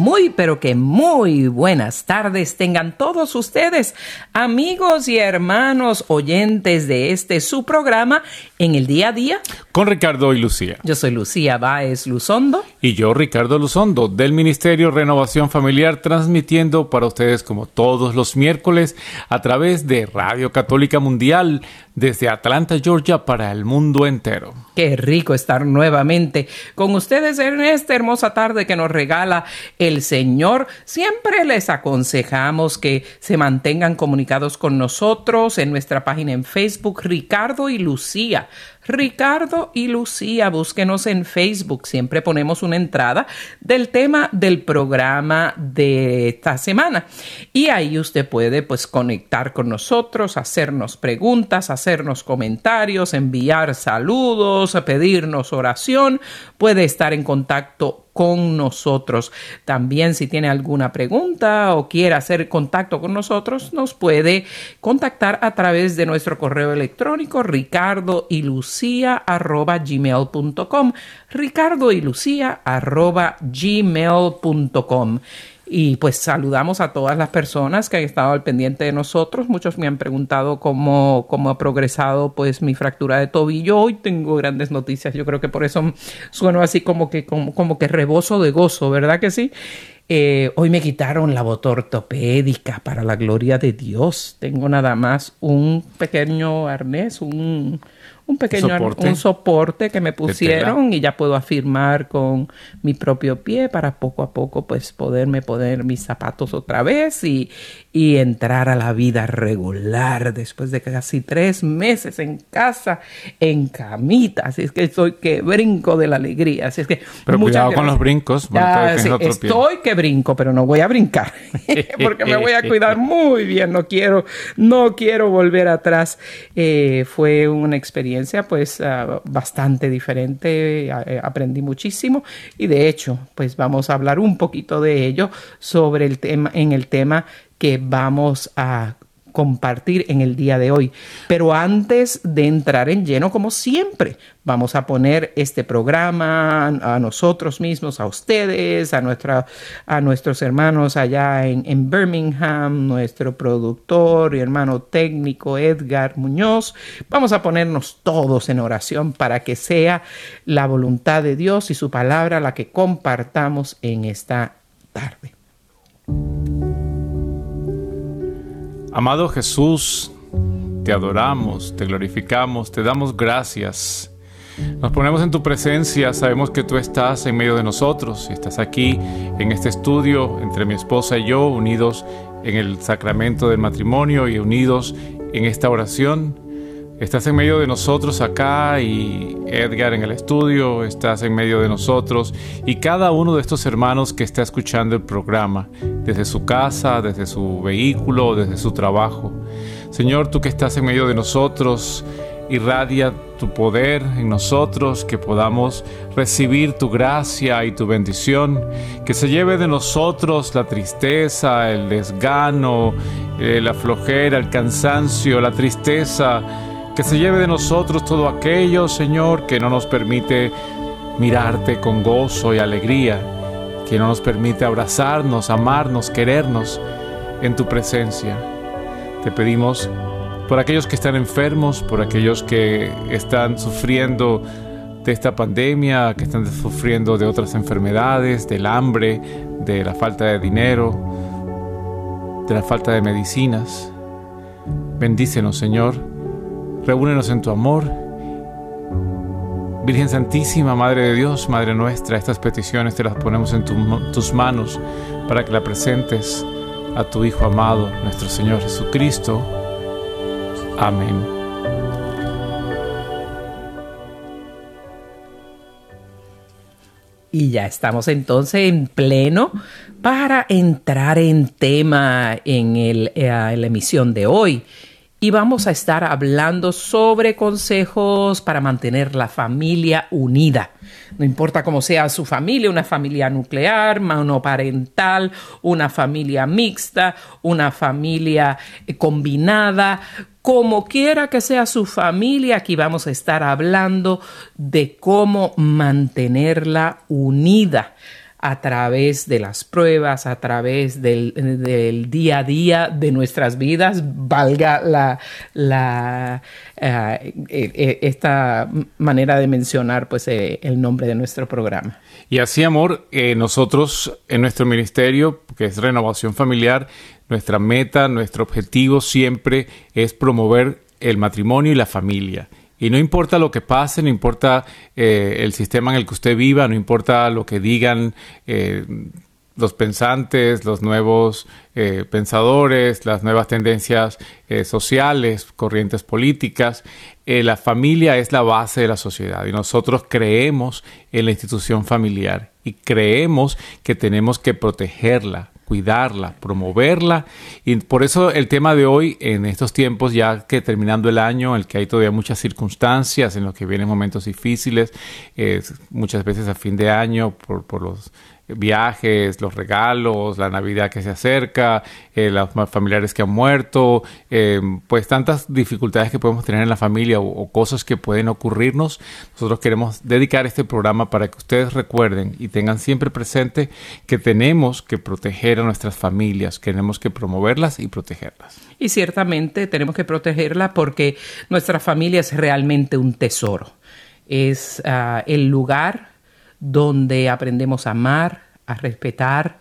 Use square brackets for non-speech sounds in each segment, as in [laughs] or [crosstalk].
Muy, pero que muy buenas tardes tengan todos ustedes, amigos y hermanos oyentes de este su programa en el día a día. Con Ricardo y Lucía. Yo soy Lucía Báez Luzondo. Y yo, Ricardo Luzondo, del Ministerio Renovación Familiar, transmitiendo para ustedes como todos los miércoles a través de Radio Católica Mundial desde Atlanta, Georgia, para el mundo entero. Qué rico estar nuevamente con ustedes en esta hermosa tarde que nos regala el Señor. Siempre les aconsejamos que se mantengan comunicados con nosotros en nuestra página en Facebook, Ricardo y Lucía. Ricardo y Lucía, búsquenos en Facebook. Siempre ponemos una entrada del tema del programa de esta semana. Y ahí usted puede pues conectar con nosotros, hacernos preguntas, hacernos comentarios, enviar saludos, pedirnos oración. Puede estar en contacto con nosotros. También si tiene alguna pregunta o quiere hacer contacto con nosotros, nos puede contactar a través de nuestro correo electrónico ricardo y lucía arroba gmail.com ricardo y lucía arroba gmail.com y pues saludamos a todas las personas que han estado al pendiente de nosotros. Muchos me han preguntado cómo, cómo ha progresado pues mi fractura de tobillo. Hoy tengo grandes noticias. Yo creo que por eso sueno así como que, como, como que rebozo de gozo, ¿verdad que sí? Eh, hoy me quitaron la bota ortopédica para la gloria de Dios. Tengo nada más un pequeño arnés, un, un pequeño ¿Soporte? un soporte que me pusieron y ya puedo afirmar con mi propio pie para poco a poco pues poderme poner mis zapatos otra vez y, y entrar a la vida regular después de casi tres meses en casa en camita así es que estoy que brinco de la alegría así es que Pero cuidado con los brincos. Ya, sí, pie. estoy que brinco, pero no voy a brincar [laughs] porque me voy a cuidar muy bien. No quiero, no quiero volver atrás. Eh, fue una experiencia, pues, ah, bastante diferente. Eh, aprendí muchísimo y, de hecho, pues, vamos a hablar un poquito de ello sobre el tema, en el tema que vamos a compartir en el día de hoy. Pero antes de entrar en lleno, como siempre, vamos a poner este programa a nosotros mismos, a ustedes, a, nuestra, a nuestros hermanos allá en, en Birmingham, nuestro productor y hermano técnico Edgar Muñoz. Vamos a ponernos todos en oración para que sea la voluntad de Dios y su palabra la que compartamos en esta tarde. Amado Jesús, te adoramos, te glorificamos, te damos gracias. Nos ponemos en tu presencia, sabemos que tú estás en medio de nosotros y estás aquí en este estudio entre mi esposa y yo, unidos en el sacramento del matrimonio y unidos en esta oración. Estás en medio de nosotros acá y Edgar en el estudio, estás en medio de nosotros y cada uno de estos hermanos que está escuchando el programa, desde su casa, desde su vehículo, desde su trabajo. Señor, tú que estás en medio de nosotros, irradia tu poder en nosotros, que podamos recibir tu gracia y tu bendición, que se lleve de nosotros la tristeza, el desgano, eh, la flojera, el cansancio, la tristeza, que se lleve de nosotros todo aquello, Señor, que no nos permite mirarte con gozo y alegría, que no nos permite abrazarnos, amarnos, querernos en tu presencia. Te pedimos por aquellos que están enfermos, por aquellos que están sufriendo de esta pandemia, que están sufriendo de otras enfermedades, del hambre, de la falta de dinero, de la falta de medicinas. Bendícenos, Señor. Reúnenos en tu amor. Virgen Santísima, Madre de Dios, Madre nuestra, estas peticiones te las ponemos en tus manos para que la presentes a tu Hijo amado, nuestro Señor Jesucristo. Amén. Y ya estamos entonces en pleno para entrar en tema en, el, eh, en la emisión de hoy y vamos a estar hablando sobre consejos para mantener la familia unida. No importa cómo sea su familia, una familia nuclear, monoparental, una familia mixta, una familia eh, combinada, como quiera que sea su familia, aquí vamos a estar hablando de cómo mantenerla unida a través de las pruebas, a través del, día a día de nuestras vidas, valga la, la eh, eh, esta manera de mencionar pues eh, el nombre de nuestro programa. Y así, amor, nosotros en nuestro ministerio, que es Renovación Familiar, nuestra meta, nuestro objetivo siempre es promover el matrimonio y la familia. Y no importa lo que pase, no importa eh, el sistema en el que usted viva, no importa lo que digan eh, los pensantes, los nuevos eh, pensadores, las nuevas tendencias sociales, corrientes políticas, la familia es la base de la sociedad y nosotros creemos en la institución familiar y creemos que tenemos que protegerla, cuidarla, promoverla. Y por eso el tema de hoy, en estos tiempos, ya que terminando el año, en el que hay todavía muchas circunstancias, en los que vienen momentos difíciles, muchas veces a fin de año, por, por los viajes, los regalos, la Navidad que se acerca, eh, los familiares que han muerto, eh, pues tantas dificultades que podemos tener en la familia o, cosas que pueden ocurrirnos. Nosotros queremos dedicar este programa para que ustedes recuerden y tengan siempre presente que tenemos que proteger a nuestras familias, tenemos que promoverlas y protegerlas. Y ciertamente tenemos que protegerla porque nuestra familia es realmente un tesoro. Es ah, el lugar donde aprendemos a amar, a respetar,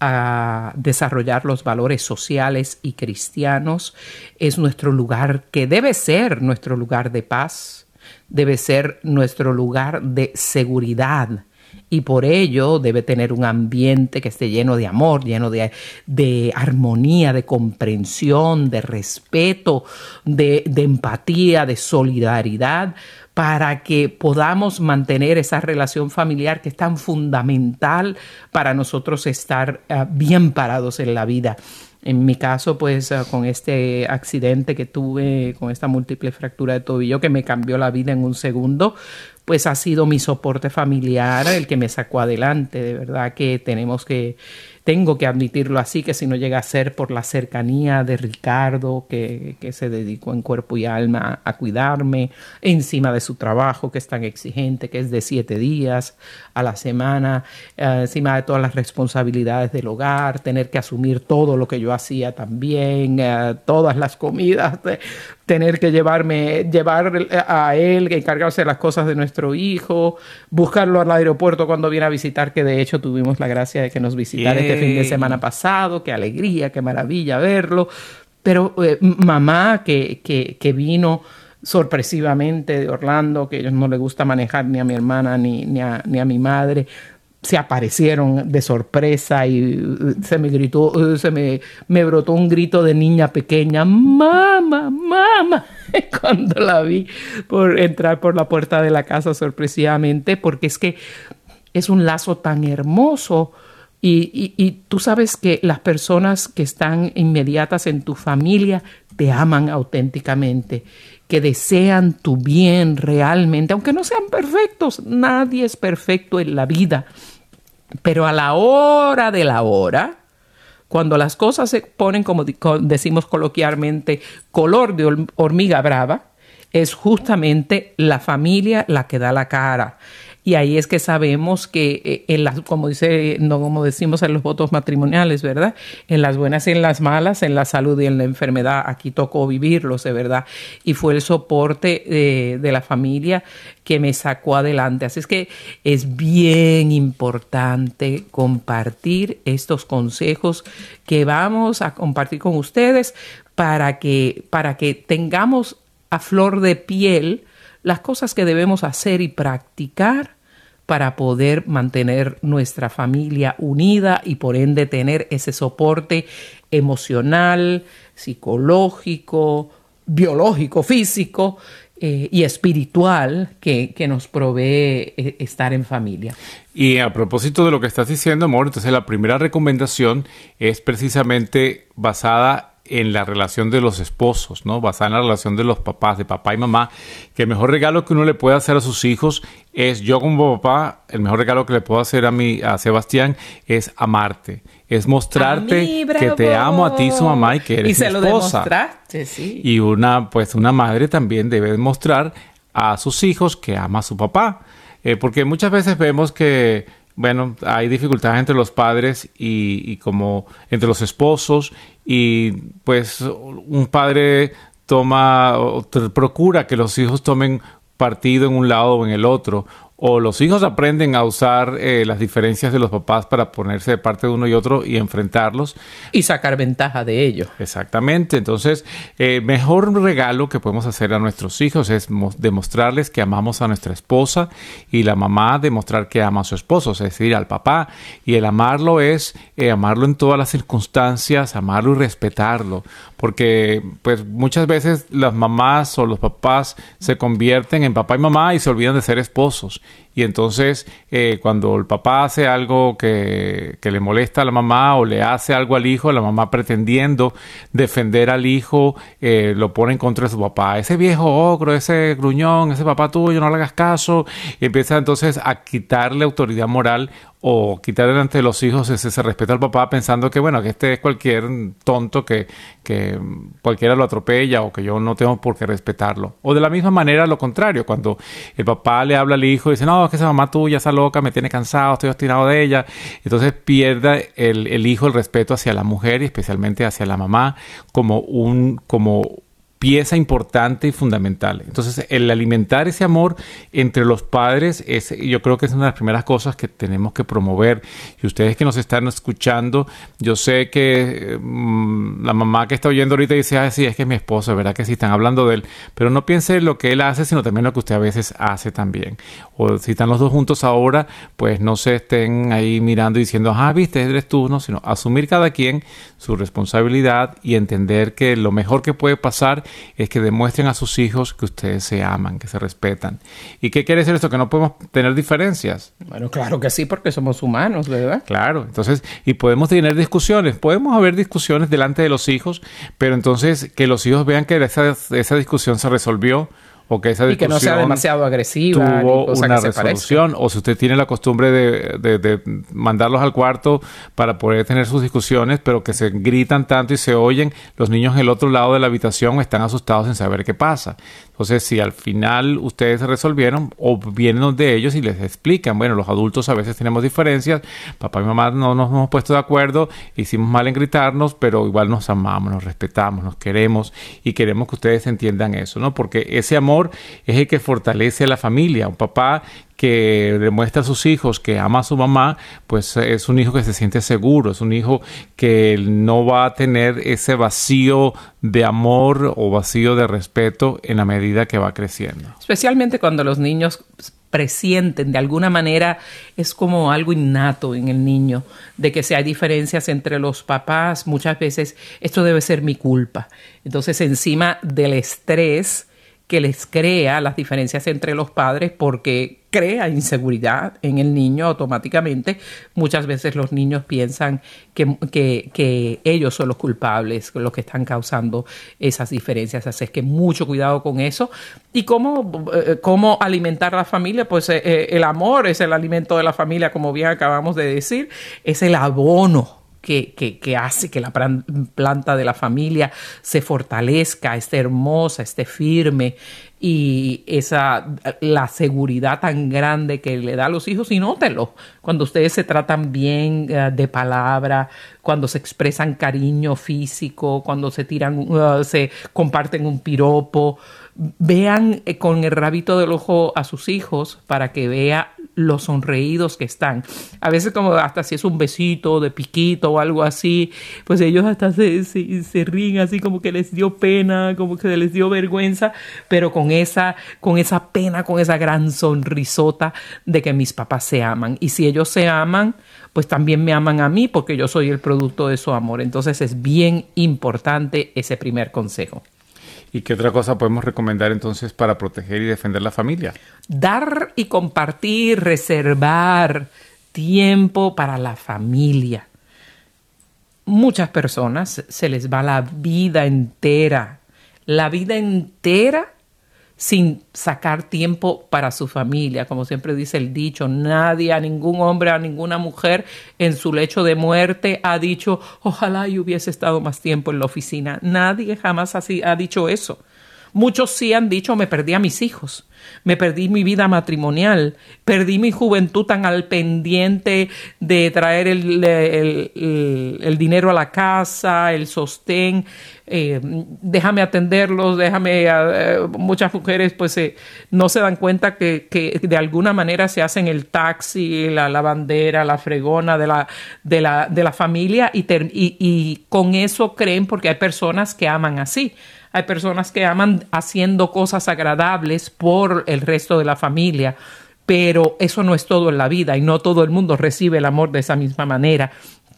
a desarrollar los valores sociales y cristianos. Es nuestro lugar que debe ser nuestro lugar de paz, debe ser nuestro lugar de seguridad y por ello debe tener un ambiente que esté lleno de amor, lleno de, de armonía, de comprensión, de respeto, de, de empatía, de solidaridad, para que podamos mantener esa relación familiar que es tan fundamental para nosotros estar ah, bien parados en la vida. En mi caso, pues ah, con este accidente que tuve, con esta múltiple fractura de tobillo que me cambió la vida en un segundo, pues ha sido mi soporte familiar el que me sacó adelante. De verdad que tenemos que tengo que admitirlo así, que si no llega a ser por la cercanía de Ricardo, que, se dedicó en cuerpo y alma a cuidarme, encima de su trabajo, que es tan exigente, que es de siete días a la semana, eh, encima de todas las responsabilidades del hogar, tener que asumir todo lo que yo hacía también, eh, todas las comidas, tener que llevarme, llevar a él, encargarse de las cosas de nuestro hijo, buscarlo al aeropuerto cuando viene a visitar, que de hecho tuvimos la gracia de que nos visitara este fin de semana pasado, qué alegría, qué maravilla verlo. Pero eh, mamá que, que, que, vino sorpresivamente de Orlando, que a ellos no le gusta manejar ni a mi hermana ni, ni, a, ni a mi madre, se aparecieron de sorpresa y uh, se me gritó, uh, se me, me brotó un grito de niña pequeña, mamá, mamá, [laughs] cuando la vi por entrar por la puerta de la casa sorpresivamente, porque es que es un lazo tan hermoso. Y, y, tú sabes que las personas que están inmediatas en tu familia te aman auténticamente, que desean tu bien realmente, aunque no sean perfectos, nadie es perfecto en la vida pero a la hora de la hora, cuando las cosas se ponen, como decimos coloquialmente, color de hormiga brava, es justamente la familia la que da la cara. Y ahí es que sabemos que, eh, en las, como dice, no como decimos en los votos matrimoniales, ¿verdad? En las buenas y en las malas, en la salud y en la enfermedad, aquí tocó vivirlos, de verdad. Y fue el soporte eh, de la familia que me sacó adelante. Así es que es bien importante compartir estos consejos que vamos a compartir con ustedes para que, para que tengamos a flor de piel las cosas que debemos hacer y practicar para poder mantener nuestra familia unida y por ende tener ese soporte emocional, psicológico, biológico, físico eh, y espiritual que, que, nos provee eh, estar en familia. Y a propósito de lo que estás diciendo, amor, entonces la primera recomendación es precisamente basada en la relación de los esposos, ¿no? Basada en la relación de los papás, de papá y mamá, que el mejor regalo que uno le puede hacer a sus hijos es yo como papá, el mejor regalo que le puedo hacer a mi a Sebastián es amarte, es mostrarte que te amo a ti su mamá y que eres y se mi esposa. Lo sí. Y una pues una madre también debe demostrar a sus hijos que ama a su papá, eh, porque muchas veces vemos que bueno, hay dificultades entre los padres y, y, como entre los esposos y pues un padre toma procura que los hijos tomen partido en un lado o en el otro o los hijos aprenden a usar eh, las diferencias de los papás para ponerse de parte de uno y otro y enfrentarlos. Y sacar ventaja de ello. Exactamente. Entonces, eh, mejor regalo que podemos hacer a nuestros hijos es demostrarles que amamos a nuestra esposa y la mamá demostrar que ama a su esposo, es decir, al papá. Y el amarlo es eh, amarlo en todas las circunstancias, amarlo y respetarlo. Porque pues muchas veces las mamás o los papás se convierten en papá y mamá y se olvidan de ser esposos. Y entonces eh, cuando el papá hace algo que, que, le molesta a la mamá o le hace algo al hijo, la mamá pretendiendo defender al hijo, eh, lo pone en contra de su papá. Ese viejo ogro, ese gruñón, ese papá tuyo, no le hagas caso. Y empieza entonces a quitarle autoridad moral o quitar delante de los hijos ese, respeto al papá pensando que bueno que este es cualquier tonto que, que cualquiera lo atropella o que yo no tengo por qué respetarlo. O de la misma manera lo contrario cuando el papá le habla al hijo y dice no es que esa mamá tuya está loca me tiene cansado estoy obstinado de ella entonces pierde el, el hijo el respeto hacia la mujer y especialmente hacia la mamá como un como pieza importante y fundamental. Entonces, el alimentar ese amor entre los padres es, yo creo que es una de las primeras cosas que tenemos que promover. Y ustedes que nos están escuchando, yo sé que mm, la mamá que está oyendo ahorita dice, ah, es que es mi esposo, ¿verdad? Que sí están hablando de él. Pero no piense lo que él hace, sino también lo que usted a veces hace también. O si están los dos juntos ahora, pues no se estén ahí mirando y diciendo, ah, viste, eres tú, no, sino asumir cada quien su responsabilidad y entender que lo mejor que puede pasar es que demuestren a sus hijos que ustedes se aman, que se respetan. ¿Y qué quiere decir esto? Que no podemos tener diferencias. Bueno, claro que sí, porque somos humanos, ¿verdad? Claro, entonces, y podemos tener discusiones, podemos haber discusiones delante de los hijos, pero entonces que los hijos vean que esa, esa discusión se resolvió o que esa discusión y que no sea demasiado agresiva tuvo una resolución o si usted tiene la costumbre de, de, mandarlos al cuarto para poder tener sus discusiones pero que se gritan tanto y se oyen los niños en el otro lado de la habitación están asustados sin saber qué pasa entonces, si al final ustedes se resolvieron o vienen de ellos y les explican, bueno, los adultos a veces tenemos diferencias, papá y mamá no nos hemos puesto de acuerdo, hicimos mal en gritarnos, pero igual nos amamos, nos respetamos, nos queremos y queremos que ustedes entiendan eso, ¿no? Porque ese amor es el que fortalece a la familia. Un papá que demuestra a sus hijos que ama a su mamá, pues es un hijo que se siente seguro, es un hijo que no va a tener ese vacío de amor o vacío de respeto en la medida que va creciendo. Especialmente cuando los niños presienten de alguna manera es como algo innato en el niño de que si hay diferencias entre los papás muchas veces esto debe ser mi culpa entonces encima del estrés que les crea las diferencias entre los padres porque crea inseguridad en el niño automáticamente. Muchas veces los niños piensan que, que, ellos son los culpables, los que están causando esas diferencias. Así es que mucho cuidado con eso. ¿Y cómo, eh, cómo alimentar a la familia? Pues eh, eh, el amor es el alimento de la familia, como bien acabamos de decir, es el abono que, hace que la planta de la familia se fortalezca, esté hermosa, esté firme. y esa la seguridad tan grande que le da a los hijos y nótelo cuando ustedes se tratan bien eh, de palabra cuando se expresan cariño físico cuando se tiran uh, se comparten un piropo vean eh, con el rabito del ojo a sus hijos para que vea los sonreídos que están. A veces como hasta si es un besito de piquito o algo así, pues ellos hasta se, se, ríen así como que les dio pena, como que les dio vergüenza, pero con esa, con esa pena, con esa gran sonrisota de que mis papás se aman. Y si ellos se aman, pues también me aman a mí porque yo soy el producto de su amor. Entonces es bien importante ese primer consejo. ¿Y qué otra cosa podemos recomendar entonces para proteger y defender la familia? Dar y compartir, reservar tiempo para la familia. Muchas personas se les va la vida entera, la vida entera sin sacar tiempo para su familia. Como siempre dice el dicho, nadie, a ningún hombre, a ninguna mujer en su lecho de muerte ha dicho, ojalá yo hubiese estado más tiempo en la oficina. Nadie jamás así ha dicho eso. Muchos sí han dicho, me perdí a mis hijos, me perdí mi vida matrimonial, perdí mi juventud tan al pendiente de traer el, el, dinero a la casa, el sostén, eh, déjame atenderlos, déjame, eh, muchas mujeres pues eh, no se dan cuenta que, que, de alguna manera se hacen el taxi, la lavandera, la fregona de la, de la, de la familia y, con eso creen porque hay personas que aman así hay personas que aman haciendo cosas agradables por el resto de la familia, pero eso no es todo en la vida y no todo el mundo recibe el amor de esa misma manera.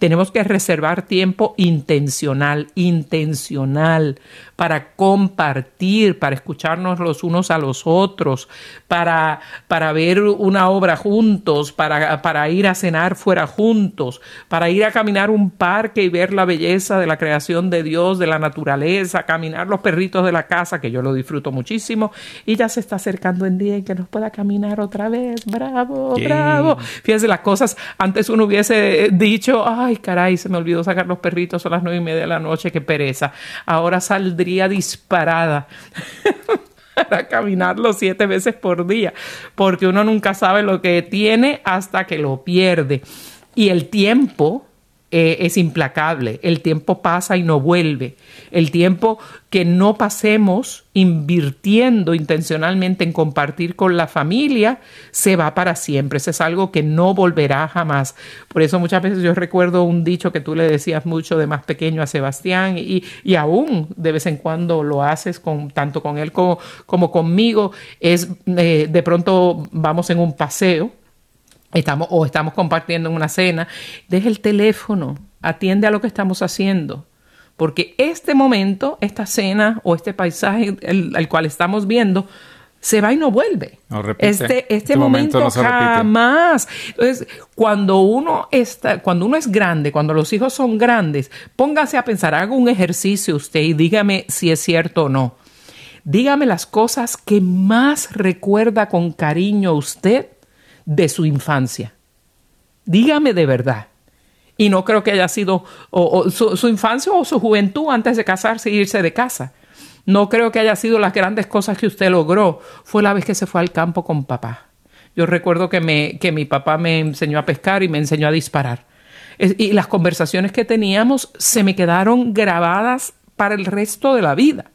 Tenemos que reservar tiempo intencional, intencional, para compartir, para escucharnos los unos a los otros, para, para ver una obra juntos, para, para ir a cenar fuera juntos, para ir a caminar un parque y ver la belleza de la creación de Dios, de la naturaleza, caminar los perritos de la casa, que yo lo disfruto muchísimo, y ya se está acercando el día en que nos pueda caminar otra vez. Bravo, bravo. Fíjense las cosas, antes uno hubiese dicho, ay caray, se me olvidó sacar los perritos a las nueve y media de la noche, qué pereza. Ahora saldría disparada [laughs] para caminarlo siete veces por día, porque uno nunca sabe lo que tiene hasta que lo pierde. Y el tiempo eh, es implacable. El tiempo pasa y no vuelve. El tiempo que no pasemos invirtiendo intencionalmente en compartir con la familia se va para siempre. Eso es algo que no volverá jamás. Por eso muchas veces yo recuerdo un dicho que tú le decías mucho de más pequeño a Sebastián y, y aún de vez en cuando lo haces con, tanto con él como, como conmigo. Es eh, de pronto vamos en un paseo estamos o estamos compartiendo en una cena, deja el teléfono, atiende a lo que estamos haciendo. Porque este momento, esta cena o este paisaje al cual estamos viendo, se va y no vuelve. este, este, este, momento, jamás. Entonces, cuando uno está, cuando uno es grande, cuando los hijos son grandes, póngase a pensar, haga un ejercicio usted y dígame si es cierto o no. Dígame las cosas que más recuerda con cariño usted de su infancia. Dígame de verdad. Y no creo que haya sido su, infancia o su juventud antes de casarse e irse de casa. No creo que haya sido las grandes cosas que usted logró. Fue la vez que se fue al campo con papá. Yo recuerdo que, me, que mi papá me enseñó a pescar y me enseñó a disparar. Y las conversaciones que teníamos se me quedaron grabadas para el resto de la vida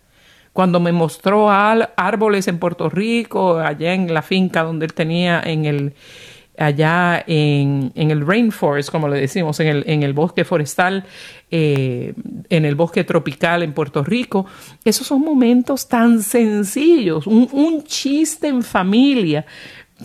cuando me mostró árboles en Puerto Rico, allá en la finca donde él tenía en el allá en, el rainforest, como le decimos, en el, en el bosque forestal, eh, en el bosque tropical en Puerto Rico. Esos son momentos tan sencillos, un, un chiste en familia,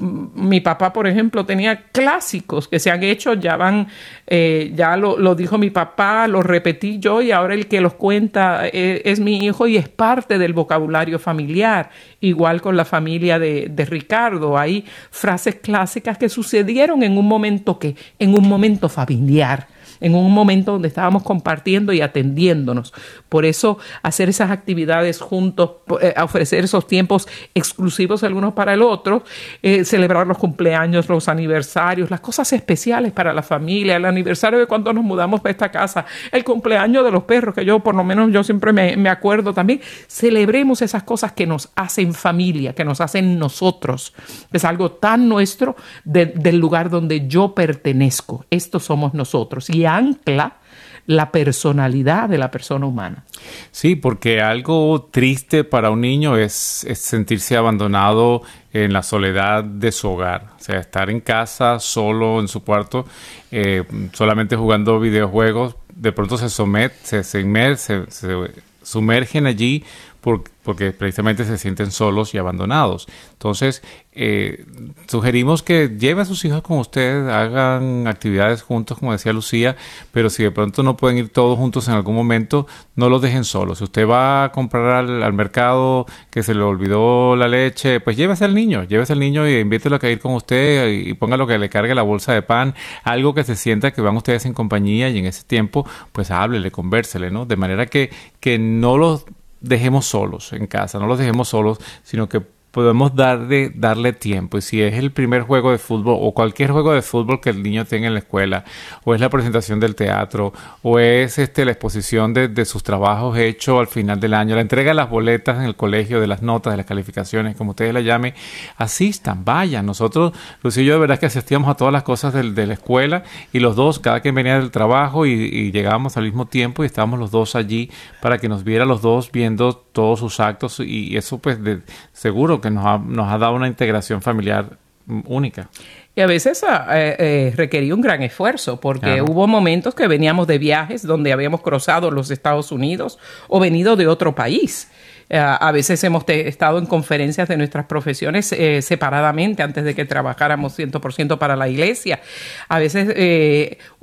mi papá, por ejemplo, tenía clásicos que se han hecho, ya van, eh, ya lo, dijo mi papá, lo repetí yo y ahora el que los cuenta eh, es, mi hijo y es parte del vocabulario familiar. Igual con la familia de, de, Ricardo, hay frases clásicas que sucedieron en un momento que, en un momento familiar en un momento donde estábamos compartiendo y atendiéndonos. Por eso hacer esas actividades juntos, eh, ofrecer esos tiempos exclusivos el uno para el otro, eh, celebrar los cumpleaños, los aniversarios, las cosas especiales para la familia, el aniversario de cuando nos mudamos para esta casa, el cumpleaños de los perros, que yo por lo menos yo siempre me, me acuerdo también. Celebremos esas cosas que nos hacen familia, que nos hacen nosotros. Es algo tan nuestro del lugar donde yo pertenezco. Estos somos nosotros. Y ancla la personalidad de la persona humana. Sí, porque algo triste para un niño es, sentirse abandonado en la soledad de su hogar. O sea, estar en casa, solo en su cuarto, eh, solamente jugando videojuegos, de pronto se somete, se, se, se sumergen allí porque precisamente se sienten solos y abandonados. Entonces, eh, sugerimos que lleve a sus hijos con ustedes, hagan actividades juntos, como decía Lucía, pero si de pronto no pueden ir todos juntos en algún momento, no los dejen solos. Si usted va a comprar al, mercado que se le olvidó la leche, pues llévese al niño, llévese al niño y invítelo a ir con usted y, y póngalo que le cargue la bolsa de pan, algo que se sienta que van ustedes en compañía y en ese tiempo, pues háblele, convérsele, ¿no? De manera que, que no los dejemos solos en casa, no los dejemos solos, sino que podemos darle, darle tiempo. Y si es el primer juego de fútbol o cualquier juego de fútbol que el niño tenga en la escuela, o es la presentación del teatro, o es este, la exposición de, sus trabajos hechos al final del año, la entrega de las boletas en el colegio, de las notas, de las calificaciones, como ustedes la llamen, asistan, vayan. Nosotros, Lucía y yo, de verdad que asistíamos a todas las cosas de, la escuela y los dos, cada quien venía del trabajo y, y llegábamos al mismo tiempo y estábamos los dos allí para que nos viera los dos viendo todos sus actos y eso pues de, seguro que nos ha, nos ha dado una integración familiar única. Y a veces ah, eh, eh, requería un gran esfuerzo porque hubo momentos que veníamos de viajes donde habíamos cruzado los Estados Unidos o venido de otro país. Eh, a veces hemos estado en conferencias de nuestras profesiones separadamente antes de que trabajáramos 100% para la iglesia. A veces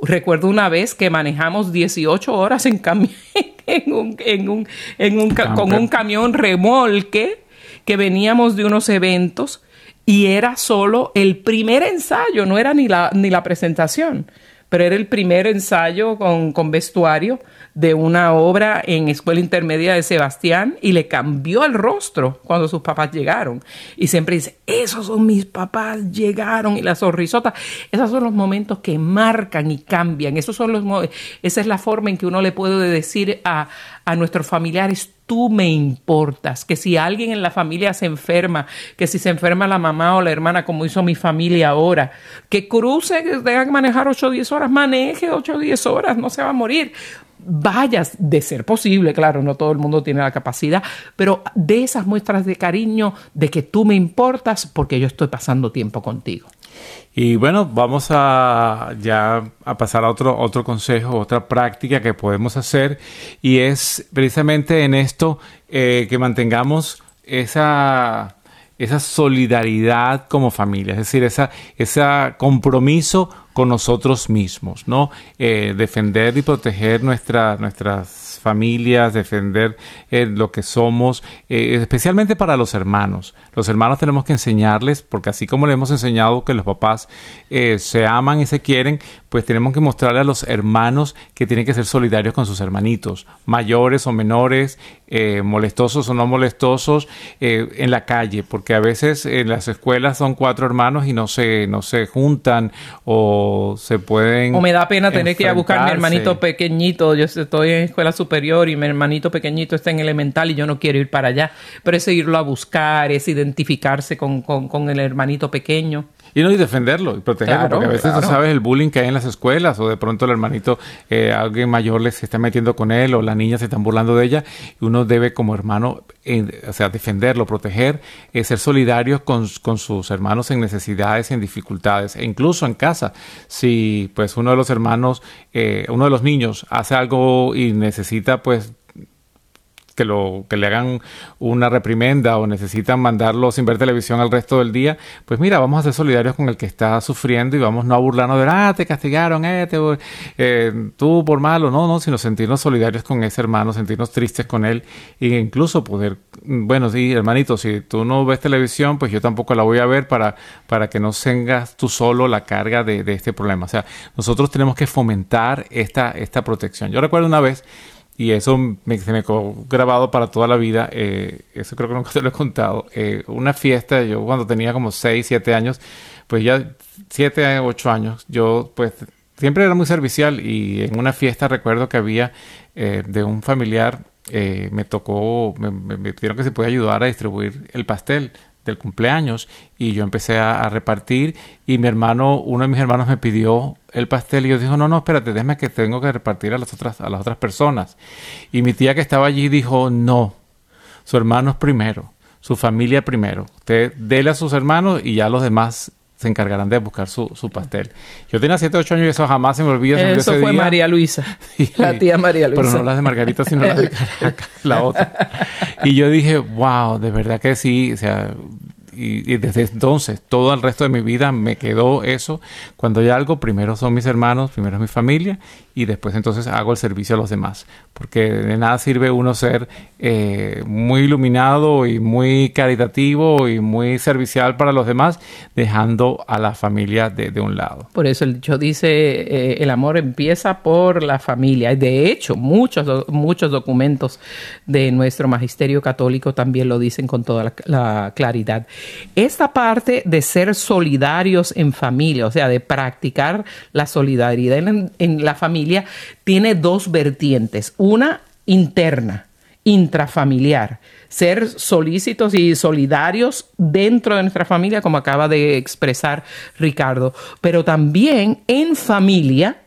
recuerdo una vez que manejamos 18 horas en, [laughs] en un, en un, en un, con un camión remolque que veníamos de unos eventos y era solo el primer ensayo, no era ni la, ni la presentación, pero era el primer ensayo con, con vestuario de una obra en Escuela Intermedia de Sebastián y le cambió el rostro cuando sus papás llegaron. Y siempre dice, esos son mis papás, llegaron y la sonrisota. Esos son los momentos que marcan y cambian. Esos son los, esa es la forma en que uno le puede decir a, a nuestros familiares, tú me importas, que si alguien en la familia se enferma, que si se enferma la mamá o la hermana, como hizo mi familia ahora, que cruce, que tenga que manejar 8 o 10 horas, maneje 8 o 10 horas, no se va a morir. Vayas de ser posible, claro, no todo el mundo tiene la capacidad, pero de esas muestras de cariño, de que tú me importas porque yo estoy pasando tiempo contigo. Y bueno, vamos a ya a pasar a otro, otro consejo, otra práctica que podemos hacer y es precisamente en esto eh, que mantengamos esa, esa solidaridad como familia, es decir, esa, ese compromiso con nosotros mismos, ¿no? Eh, defender y proteger nuestra, nuestras familias, defender eh, lo que somos, eh, especialmente para los hermanos. Los hermanos tenemos que enseñarles, porque así como le hemos enseñado que los papás se aman y se quieren, pues tenemos que mostrarle a los hermanos que tienen que ser solidarios con sus hermanitos, mayores o menores, eh, molestosos o no molestosos, eh, en la calle, porque a veces en las escuelas son cuatro hermanos y no se, no se juntan o se pueden... O me da pena tener que ir a buscar a mi hermanito pequeñito, yo estoy en escuela superior y mi hermanito pequeñito está en elemental y yo no quiero ir para allá, pero es irlo a buscar, es identificarse con, con, con el hermanito pequeño. Y no, y defenderlo y protegerlo, porque a veces no sabes el bullying que hay en las escuelas, o de pronto el hermanito, eh, alguien mayor les se está metiendo con él, o la niña se están burlando de ella, y uno debe como hermano, eh, o sea, defenderlo, proteger, eh, ser solidario con, con, sus hermanos en necesidades, en dificultades, e incluso en casa. Si pues uno de los hermanos, uno de los niños hace algo y necesita pues que, lo, que le hagan una reprimenda o necesitan mandarlo sin ver televisión al resto del día, pues mira, vamos a ser solidarios con el que está sufriendo y vamos no a burlarnos de, ah, te castigaron, eh, eh, tú por malo, no, no, sino sentirnos solidarios con ese hermano, sentirnos tristes con él e incluso poder, bueno, sí, hermanito, si tú no ves televisión, pues yo tampoco la voy a ver para, para que no tengas tú solo la carga de, de este problema. O sea, nosotros tenemos que fomentar esta, esta protección. Yo recuerdo una vez y eso me, se me quedó grabado para toda la vida. Eh, eso creo que nunca [laughs] te lo he contado. Eh, una fiesta, yo cuando tenía como 6, 7 años, pues ya 7, 8 años, yo pues siempre era muy servicial y en una fiesta recuerdo que había eh, de un familiar, me tocó, me, me, pidieron que se pudiera ayudar a distribuir el pastel del cumpleaños y yo empecé a, repartir y mi hermano, uno de mis hermanos me pidió el pastel y yo dijo, no, no, espérate, déjame que tengo que repartir a las otras, a las otras personas. Y mi tía que estaba allí dijo, no, su hermano es primero, su familia primero. Usted dele a sus hermanos y ya los demás se encargarán de buscar su, su pastel. Yo tenía 7 8 años y eso jamás se me olvida. Eso fue María Luisa, [laughs] la tía María Luisa. Pero no las de Margarita, sino las de [laughs] la otra. Y yo dije, wow, de verdad que sí, o sea, y, desde entonces, todo el resto de mi vida me quedó eso. Cuando hay algo, primero son mis hermanos, primero es mi familia y después entonces hago el servicio a los demás. Porque de nada sirve uno ser eh, muy iluminado y muy caritativo y muy servicial para los demás, dejando a la familia de, un lado. Por eso el dicho dice, eh, el amor empieza por la familia. De hecho, muchos, muchos documentos de nuestro magisterio católico también lo dicen con toda la claridad. Esta parte de ser solidarios en familia, o sea, de practicar la solidaridad en, la familia, tiene dos vertientes. Una interna, intrafamiliar, ser solícitos y solidarios dentro de nuestra familia, como acaba de expresar Ricardo, pero también en familia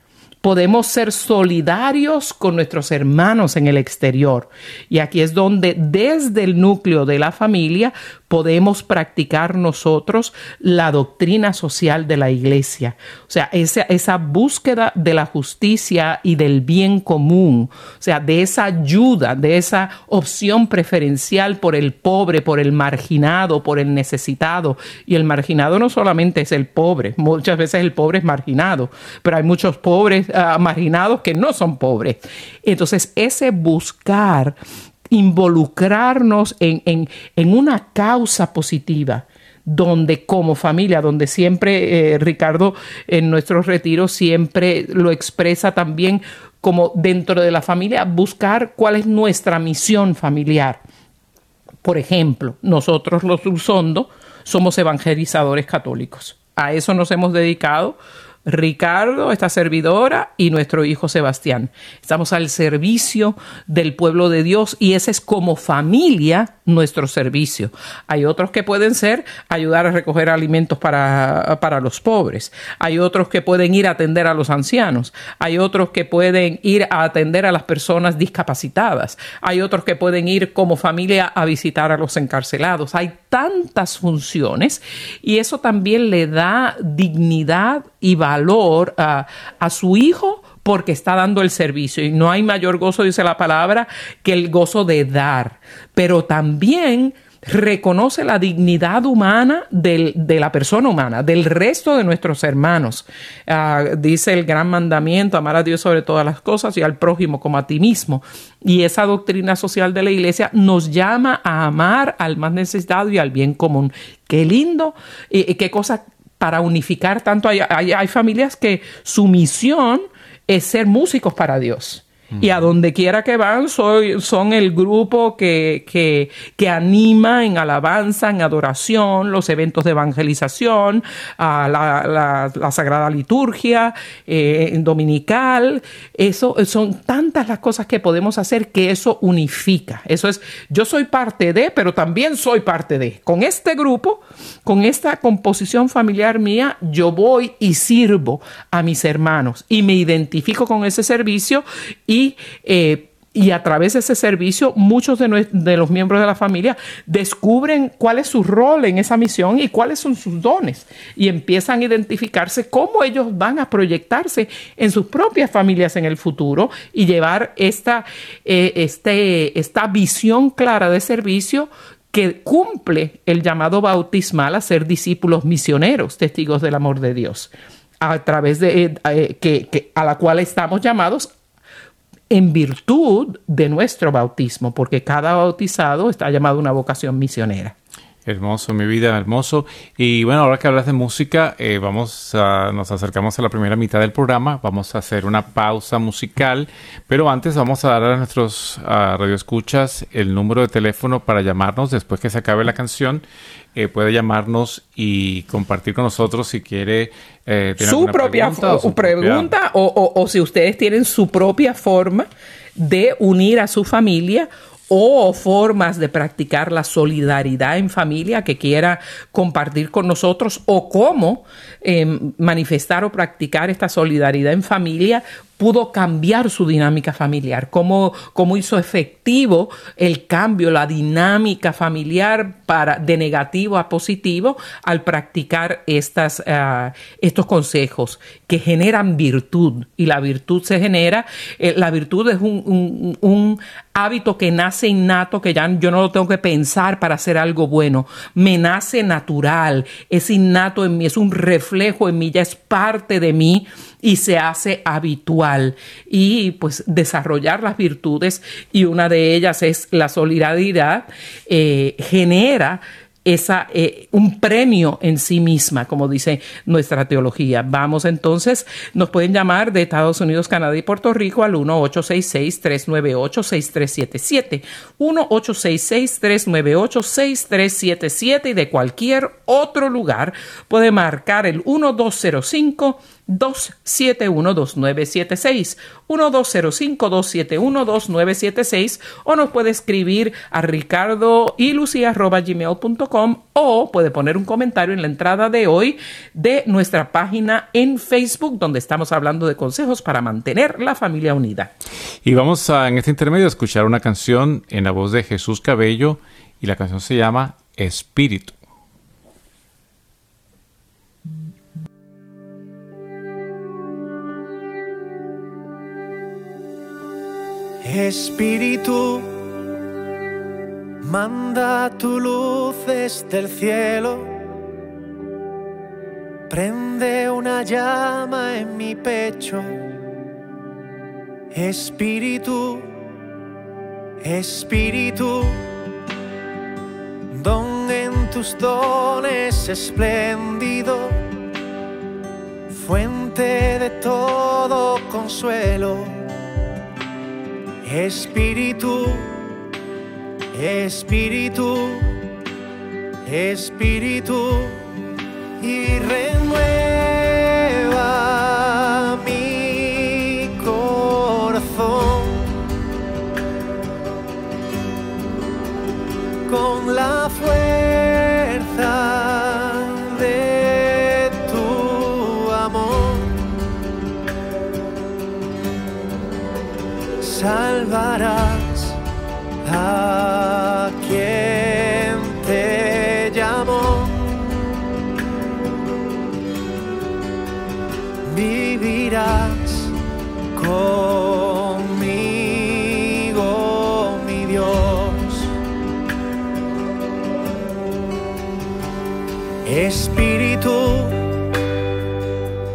podemos ser solidarios con nuestros hermanos en el exterior. Y aquí es donde desde el núcleo de la familia podemos practicar nosotros la doctrina social de la iglesia. O sea, esa, búsqueda de la justicia y del bien común, o sea, de esa ayuda, de esa opción preferencial por el pobre, por el marginado, por el necesitado. Y el marginado no solamente es el pobre, muchas veces el pobre es marginado, pero hay muchos pobres uh, marginados que no son pobres. Entonces, ese buscar involucrarnos en, una causa positiva donde como familia, donde siempre eh, Ricardo en nuestros retiros siempre lo expresa también como dentro de la familia, buscar cuál es nuestra misión familiar. Por ejemplo, nosotros los Ursondo somos evangelizadores católicos. A eso nos hemos dedicado Ricardo, esta servidora y nuestro hijo Sebastián. Estamos al servicio del pueblo de Dios y ese es como familia nuestro servicio. Hay otros que pueden ser ayudar a recoger alimentos para, para los pobres. Hay otros que pueden ir a atender a los ancianos. Hay otros que pueden ir a atender a las personas discapacitadas. Hay otros que pueden ir como familia a visitar a los encarcelados. Hay tantas funciones y eso también le da dignidad y valor a, su hijo porque está dando el servicio. Y no hay mayor gozo, dice la palabra, que el gozo de dar. Pero también reconoce la dignidad humana de la persona humana, del resto de nuestros hermanos. Ah, dice el gran mandamiento, amar a Dios sobre todas las cosas y al prójimo como a ti mismo. Y esa doctrina social de la iglesia nos llama a amar al más necesitado y al bien común. Qué lindo y qué cosa para unificar tanto. Hay, hay, familias que su misión es ser músicos para Dios. Y a donde quiera que van, soy, son el grupo que, que, que, anima en alabanza, en adoración, los eventos de evangelización, a la, la, Sagrada Liturgia, eh, en dominical. Eso son tantas las cosas que podemos hacer que eso unifica. Eso es, yo soy parte de, pero también soy parte de. Con este grupo con esta composición familiar mía, yo voy y sirvo a mis hermanos y me identifico con ese servicio y eh, y a través de ese servicio muchos de, los miembros de la familia descubren cuál es su rol en esa misión y cuáles son sus dones. Y empiezan a identificarse cómo ellos van a proyectarse en sus propias familias en el futuro y llevar esta, eh, este, esta visión clara de servicio que cumple el llamado bautismal a ser discípulos misioneros, testigos del amor de Dios, a través de eh, que, a la cual estamos llamados en virtud de nuestro bautismo, porque cada bautizado está llamado a una vocación misionera. Hermoso, mi vida, hermoso. Y bueno, ahora que hablas de música, eh, vamos a, nos acercamos a la primera mitad del programa. Vamos a hacer una pausa musical, pero antes vamos a dar a nuestros radioescuchas el número de teléfono para llamarnos después que se acabe la canción. Eh, puede llamarnos y compartir con nosotros si quiere eh, tener su propia pregunta, o, su pregunta o si ustedes tienen su propia forma de unir a su familia o formas de practicar la solidaridad en familia que quiera compartir con nosotros o cómo em, manifestar o practicar esta solidaridad en familia pudo cambiar su dinámica familiar, cómo, cómo hizo efectivo el cambio, la dinámica familiar para, de negativo a positivo al practicar estas, ah, estos consejos que generan virtud. Y la virtud se genera, eh, la virtud es un, un, hábito que nace innato, que ya yo no lo tengo que pensar para hacer algo bueno, me nace natural, es innato en mí, es un reflejo en mí, ya es parte de mí y se hace habitual. Y pues desarrollar las virtudes y una de ellas es la solidaridad eh, genera esa, eh, un premio en sí misma, como dice nuestra teología. Vamos entonces, nos pueden llamar de Estados Unidos, Canadá y Puerto Rico al 1-866-398-6377, 1-866-398-6377 y de cualquier otro lugar puede marcar el 1205 271-2976, 1205-271-2976 o nos puede escribir a ricardo y gmail.com o puede poner un comentario en la entrada de hoy de nuestra página en Facebook donde estamos hablando de consejos para mantener la familia unida. Y vamos a, en este intermedio a escuchar una canción en la voz de Jesús Cabello y la canción se llama Espíritu. Espíritu, manda tu luz desde el cielo, prende una llama en mi pecho. Espíritu, Espíritu, don en tus dones espléndido, fuente de todo consuelo Espíritu, Espíritu, Espíritu, y renueva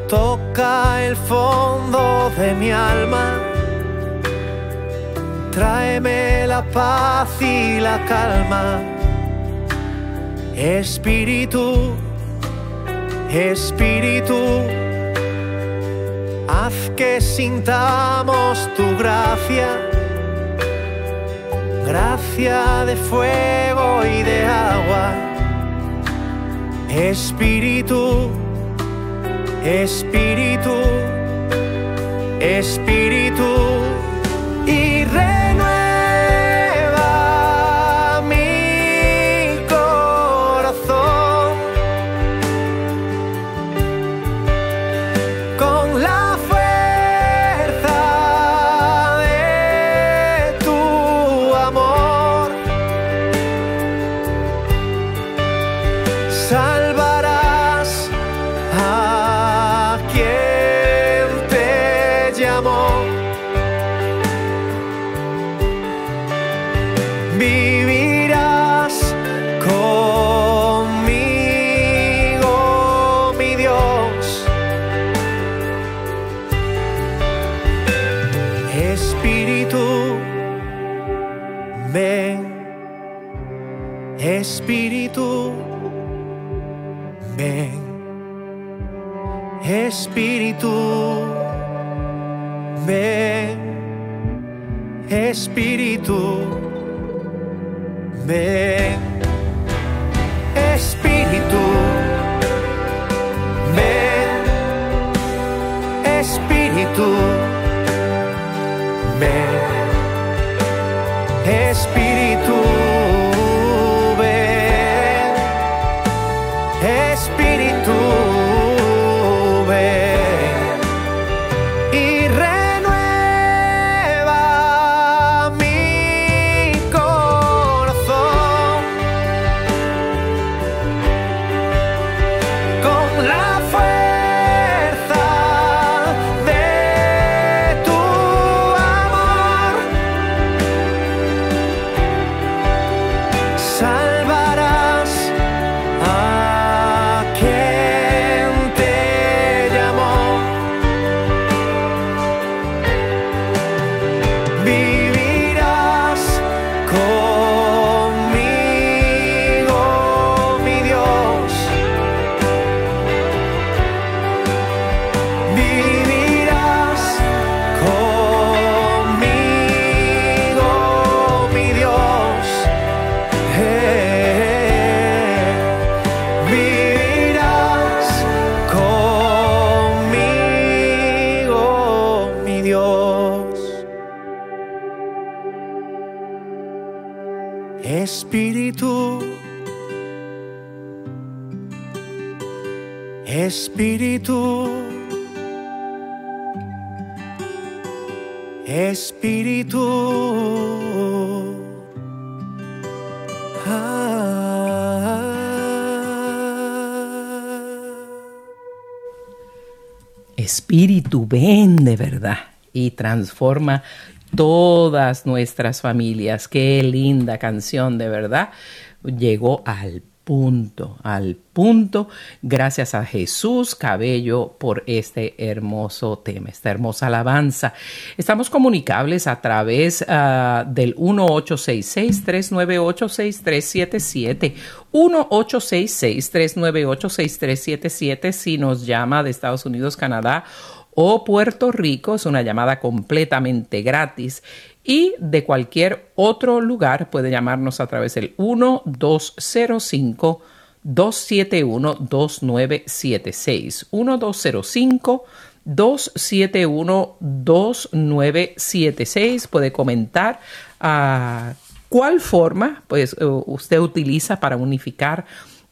Toca el fondo de mi alma tráeme la paz y la calma. Espíritu, Espíritu, haz que sintamos tu gracia, gracia de fuego y de agua. Espíritu, Espíritu, Espíritu y con Espírito. Ven, Espírito. Ven, Espírito. Ven. Espíritu, ven de verdad y transforma todas nuestras familias. Qué linda canción, de verdad. Llegó al punto, al punto. Gracias a Jesús Cabello por este hermoso tema, esta hermosa alabanza. Estamos comunicables a través ah, del 1866-398-6377. 1866-398-6377 si nos llama de Estados Unidos, Canadá o Puerto Rico. Es una llamada completamente gratis. Y de cualquier otro lugar puede llamarnos a través del 1205 271 2976. 1205 271 2976. Puede comentar a cuál forma pues eh, usted utiliza para unificar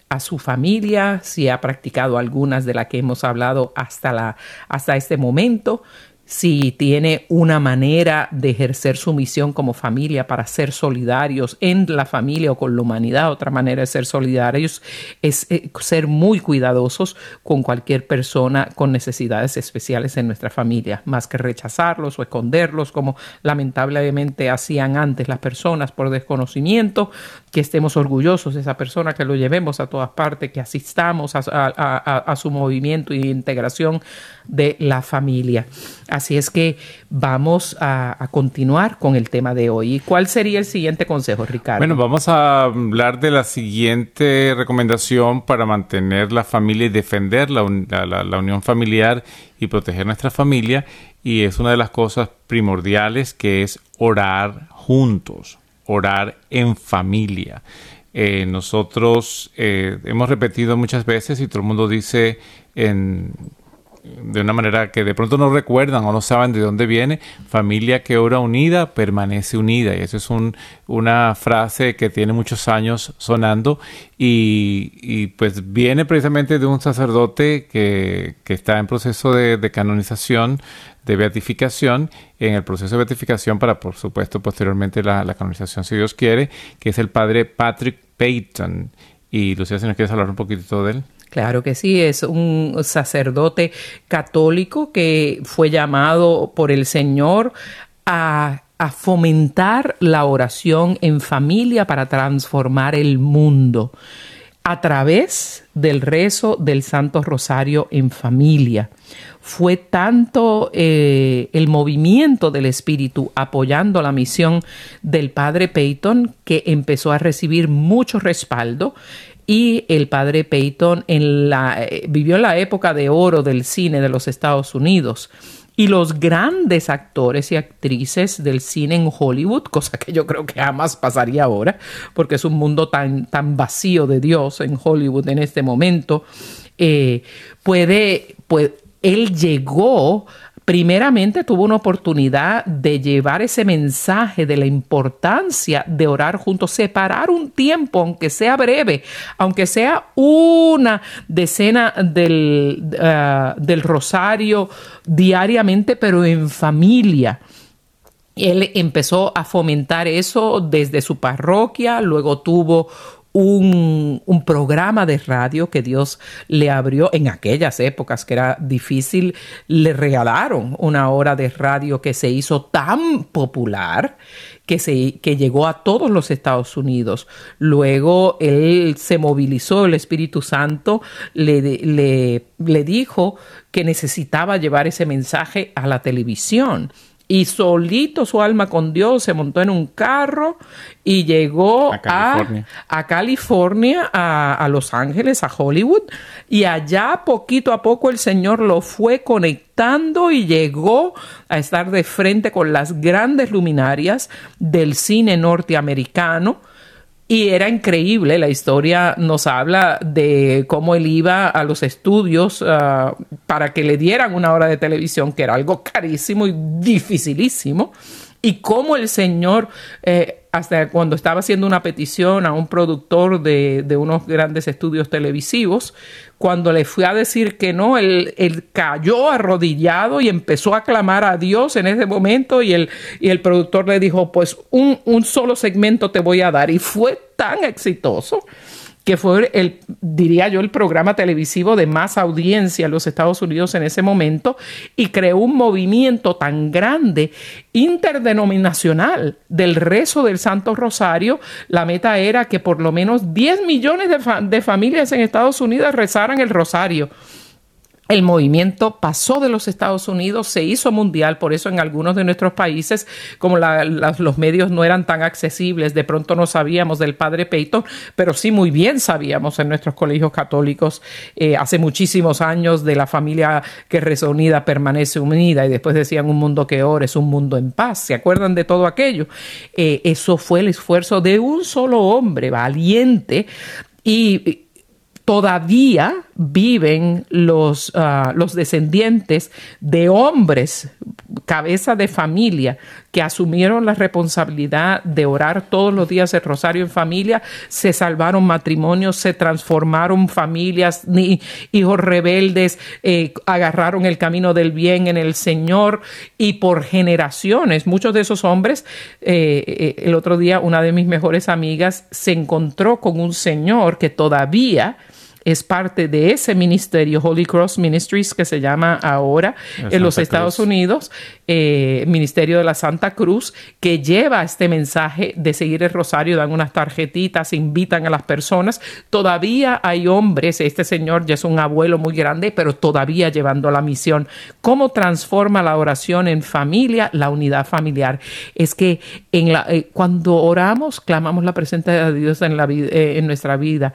a su familia, si ha practicado algunas de las que hemos hablado hasta, la, hasta este momento, si tiene una manera de ejercer su misión como familia para ser solidarios en la familia o con la humanidad, otra manera de ser solidarios es eh, ser muy cuidadosos con cualquier persona con necesidades especiales en nuestra familia, más que rechazarlos o esconderlos como lamentablemente hacían antes las personas por desconocimiento, que estemos orgullosos de esa persona, que lo llevemos a todas partes, que asistamos a, su movimiento y integración de la familia. Así es que vamos a, continuar con el tema de hoy. ¿Y cuál sería el siguiente consejo, Ricardo? Bueno, vamos a hablar de la siguiente recomendación para mantener la familia y defender la unión familiar y proteger nuestra familia. Y es una de las cosas primordiales que es orar juntos, orar en familia. Eh, nosotros eh, hemos repetido muchas veces y todo el mundo dice en, de una manera que de pronto no recuerdan o no saben de dónde viene, familia que ora unida permanece unida. Y eso es un- una frase que tiene muchos años sonando y, y, pues viene precisamente de un sacerdote que, que está en proceso de, canonización, de beatificación, en el proceso de beatificación para, por supuesto, posteriormente la, la canonización, si Dios quiere, que es el padre Patrick Payton. Y Lucía, si nos quieres hablar un poquitito de él. Claro que sí, es un sacerdote católico que fue llamado por el Señor a fomentar la oración en familia para transformar el mundo a través del rezo del Santo Rosario en familia. Fue tanto eh, el movimiento del Espíritu apoyando la misión del Padre Peyton que empezó a recibir mucho respaldo y el padre Peyton en la, eh, vivió en la época de oro del cine de los Estados Unidos. Y los grandes actores y actrices del cine en Hollywood, [laughs] cosa que yo creo que jamás pasaría ahora, porque es un mundo tan, tan vacío de Dios en Hollywood en este momento, eh, puede, pues, él llegó primeramente tuvo una oportunidad de llevar ese mensaje de la importancia de orar juntos, separar un tiempo, aunque sea breve, aunque sea una decena del, ah, del rosario diariamente, pero en familia. Él empezó a fomentar eso desde su parroquia, luego tuvo un, programa de radio que Dios le abrió en aquellas épocas que era difícil, le regalaron una hora de radio que se hizo tan popular que, se, que llegó a todos los Estados Unidos. Luego él se movilizó, el Espíritu Santo le, le dijo que necesitaba llevar ese mensaje a la televisión y solito su alma con Dios se montó en un carro y llegó a California, a, California, a, a, Los Ángeles, a Hollywood, y allá poquito a poco el Señor lo fue conectando y llegó a estar de frente con las grandes luminarias del cine norteamericano y era increíble, la historia nos habla de cómo él iba a los estudios uh, para que le dieran una hora de televisión, que era algo carísimo y dificilísimo, y cómo el Señor, eh, hasta cuando estaba haciendo una petición a un productor de, de, unos grandes estudios televisivos, cuando le fui a decir que no, él, cayó arrodillado y empezó a clamar a Dios en ese momento y el, y el productor le dijo, pues un, un solo segmento te voy a dar. Y fue tan exitoso que fue el, diría yo, el programa televisivo de más audiencia en los Estados Unidos en ese momento y creó un movimiento tan grande interdenominacional del rezo del Santo Rosario. La meta era que por lo menos 10 millones de, de familias en Estados Unidos rezaran el Rosario el movimiento pasó de los Estados Unidos, se hizo mundial, por eso en algunos de nuestros países, como los medios no eran tan accesibles, de pronto no sabíamos del padre Peyton, pero sí muy bien sabíamos en nuestros colegios católicos eh, hace muchísimos años de la familia que reza unida permanece unida y después decían un mundo que ora es un mundo en paz. ¿Se acuerdan de todo aquello? Eh, eso fue el esfuerzo de un solo hombre valiente y todavía viven los, uh, los descendientes de hombres, cabeza de familia, que asumieron la responsabilidad de orar todos los días el rosario en familia, se salvaron matrimonios, se transformaron familias, ni hijos rebeldes eh, agarraron el camino del bien en el Señor y por generaciones, muchos de esos hombres, eh, eh, el otro día una de mis mejores amigas se encontró con un señor que todavía es parte de ese ministerio, Holy Cross Ministries, que se llama ahora en Santa los Estados Cruz. Unidos, eh, Ministerio de la Santa Cruz, que lleva este mensaje de seguir el rosario, dan unas tarjetitas, invitan a las personas. Todavía hay hombres, este señor ya es un abuelo muy grande, pero todavía llevando la misión. ¿Cómo transforma la oración en familia, la unidad familiar? Es que en la, eh, cuando oramos, clamamos la presencia de Dios en, la, eh, en nuestra vida.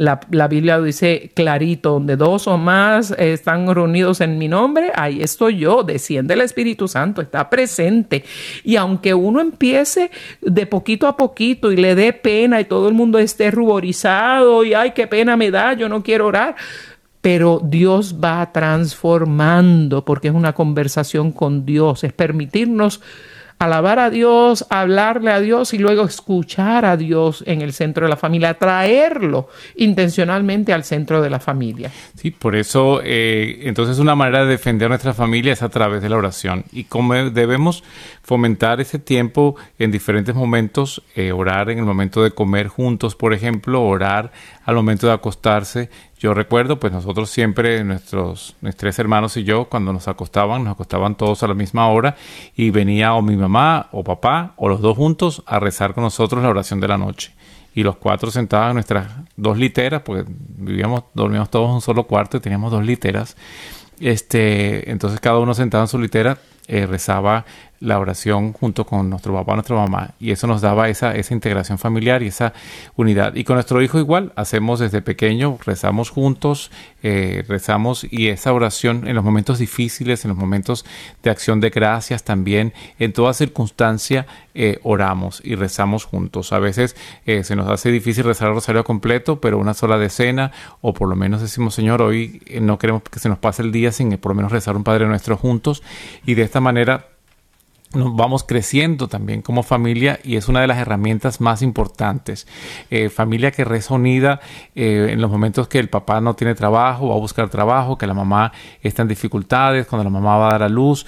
La, la, Biblia dice clarito, donde dos o más están reunidos en mi nombre, ahí estoy yo, desciende el Espíritu Santo, está presente. Y aunque uno empiece de poquito a poquito y le dé pena y todo el mundo esté ruborizado y ay, qué pena me da, yo no quiero orar, pero Dios va transformando porque es una conversación con Dios, es permitirnos alabar a Dios, hablarle a Dios y luego escuchar a Dios en el centro de la familia, traerlo intencionalmente al centro de la familia. Sí, por eso eh, entonces una manera de defender nuestra familia es a través de la oración y como debemos fomentar ese tiempo en diferentes momentos, eh, orar en el momento de comer juntos, por ejemplo, orar al momento de acostarse. Yo recuerdo, pues nosotros siempre, nuestros, mis tres hermanos y yo, cuando nos acostaban, nos acostaban todos a la misma hora y venía o mi mamá o papá o los dos juntos a rezar con nosotros la oración de la noche y los cuatro sentados en nuestras dos literas, porque vivíamos, dormíamos todos en un solo cuarto y teníamos dos literas. Este, entonces cada uno sentado en su litera eh, rezaba la oración junto con nuestro papá, nuestra mamá, y eso nos daba esa, esa integración familiar y esa unidad. Y con nuestro hijo igual, hacemos desde pequeño, rezamos juntos, eh, rezamos y esa oración en los momentos difíciles, en los momentos de acción de gracias también, en toda circunstancia eh, oramos y rezamos juntos. A veces eh, se nos hace difícil rezar el rosario completo, pero una sola decena, o por lo menos decimos, Señor, hoy no queremos que se nos pase el día sin por lo menos rezar un Padre Nuestro juntos, y de esta manera nos vamos creciendo también como familia y es una de las herramientas más importantes. Eh, familia que reza unida eh, en los momentos que el papá no tiene trabajo, va a buscar trabajo, que la mamá está en dificultades, cuando la mamá va a dar a luz,